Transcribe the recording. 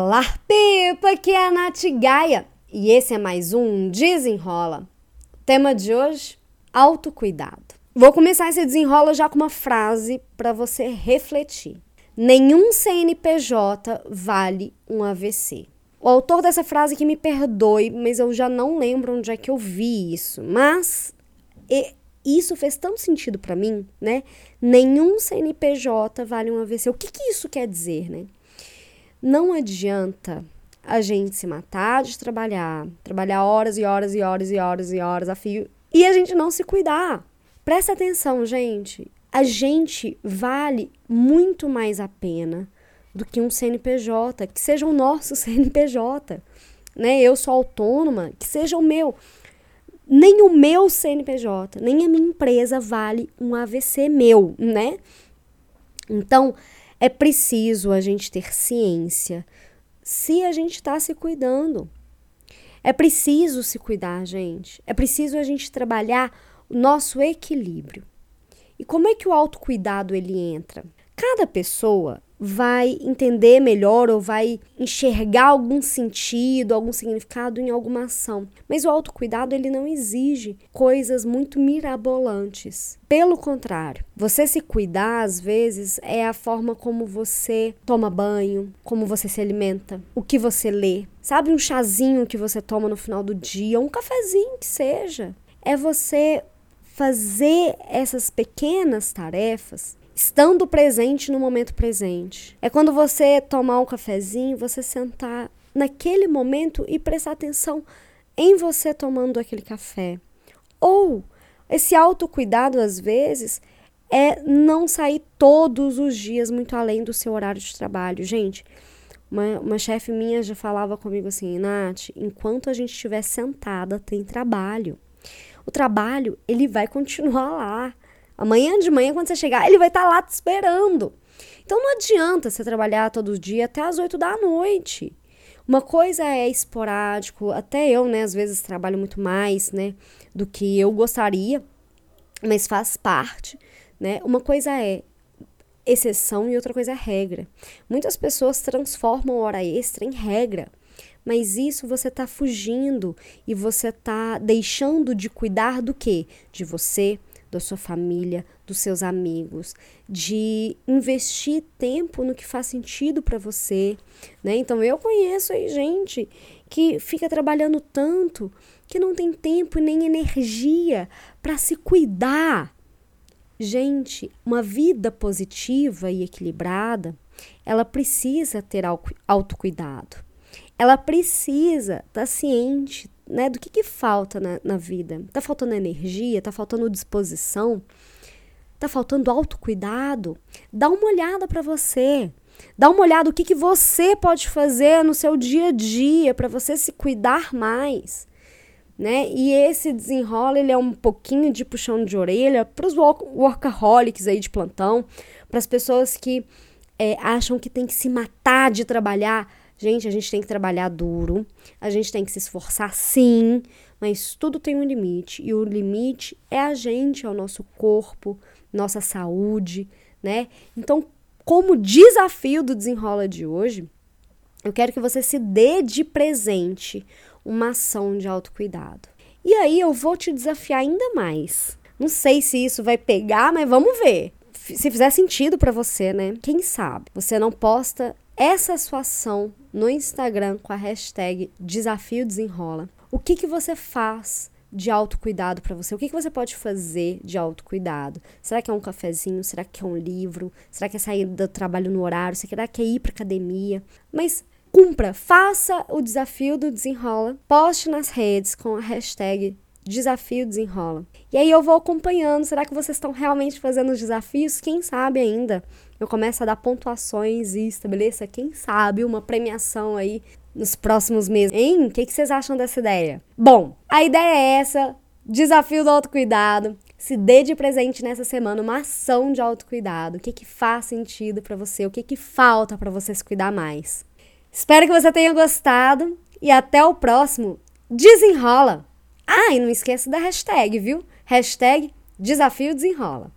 Olá, Pipa, aqui é a Nath Gaia e esse é mais um Desenrola. tema de hoje: autocuidado. Vou começar esse desenrola já com uma frase para você refletir. Nenhum CNPJ vale um AVC. O autor dessa frase que me perdoe, mas eu já não lembro onde é que eu vi isso. Mas isso fez tanto sentido para mim, né? Nenhum CNPJ vale um AVC. O que, que isso quer dizer, né? Não adianta a gente se matar de trabalhar, trabalhar horas e horas e horas e horas e horas a fio e a gente não se cuidar. Presta atenção, gente. A gente vale muito mais a pena do que um CNPJ, que seja o nosso CNPJ. Né? Eu sou autônoma, que seja o meu. Nem o meu CNPJ, nem a minha empresa vale um AVC meu, né? Então, é preciso a gente ter ciência se a gente está se cuidando. É preciso se cuidar, gente. É preciso a gente trabalhar o nosso equilíbrio. E como é que o autocuidado ele entra? Cada pessoa vai entender melhor ou vai enxergar algum sentido, algum significado em alguma ação. Mas o autocuidado ele não exige coisas muito mirabolantes. Pelo contrário, você se cuidar às vezes é a forma como você toma banho, como você se alimenta, o que você lê. Sabe um chazinho que você toma no final do dia, um cafezinho que seja. É você fazer essas pequenas tarefas estando presente no momento presente. É quando você tomar um cafezinho, você sentar naquele momento e prestar atenção em você tomando aquele café. Ou esse autocuidado, às vezes, é não sair todos os dias muito além do seu horário de trabalho. Gente, uma, uma chefe minha já falava comigo assim, Nath, enquanto a gente estiver sentada, tem trabalho. O trabalho, ele vai continuar lá. Amanhã de manhã, quando você chegar, ele vai estar tá lá te esperando. Então não adianta você trabalhar todo dia até as 8 da noite. Uma coisa é esporádico, até eu, né, às vezes trabalho muito mais, né, do que eu gostaria, mas faz parte, né? Uma coisa é exceção e outra coisa é regra. Muitas pessoas transformam hora extra em regra, mas isso você está fugindo e você está deixando de cuidar do quê? De você, da sua família, dos seus amigos, de investir tempo no que faz sentido para você, né? Então eu conheço aí gente que fica trabalhando tanto que não tem tempo nem energia para se cuidar. Gente, uma vida positiva e equilibrada, ela precisa ter autocuidado. Ela precisa estar tá ciente, né, do que, que falta na, na vida. Tá faltando energia, tá faltando disposição, tá faltando autocuidado. Dá uma olhada para você. Dá uma olhada o que, que você pode fazer no seu dia a dia para você se cuidar mais. Né? E esse desenrola, ele é um pouquinho de puxão de orelha para os workaholics aí de plantão, para as pessoas que é, acham que tem que se matar de trabalhar Gente, a gente tem que trabalhar duro, a gente tem que se esforçar sim, mas tudo tem um limite. E o limite é a gente, é o nosso corpo, nossa saúde, né? Então, como desafio do desenrola de hoje, eu quero que você se dê de presente uma ação de autocuidado. E aí eu vou te desafiar ainda mais. Não sei se isso vai pegar, mas vamos ver. Se fizer sentido para você, né? Quem sabe? Você não posta essa sua ação no Instagram com a hashtag Desafio Desenrola. O que, que você faz de autocuidado para você? O que, que você pode fazer de autocuidado? Será que é um cafezinho? Será que é um livro? Será que é sair do trabalho no horário? Será que é ir para academia? Mas cumpra, faça o desafio do desenrola, poste nas redes com a hashtag Desafio Desenrola. E aí eu vou acompanhando, será que vocês estão realmente fazendo os desafios? Quem sabe ainda eu começo a dar pontuações e estabeleça, quem sabe, uma premiação aí nos próximos meses. Hein? O que, que vocês acham dessa ideia? Bom, a ideia é essa: desafio do autocuidado. Se dê de presente nessa semana uma ação de autocuidado. O que, que faz sentido para você? O que, que falta para você se cuidar mais? Espero que você tenha gostado e até o próximo. Desenrola! Ah, e não esqueça da hashtag, viu? Hashtag Desafio Desenrola.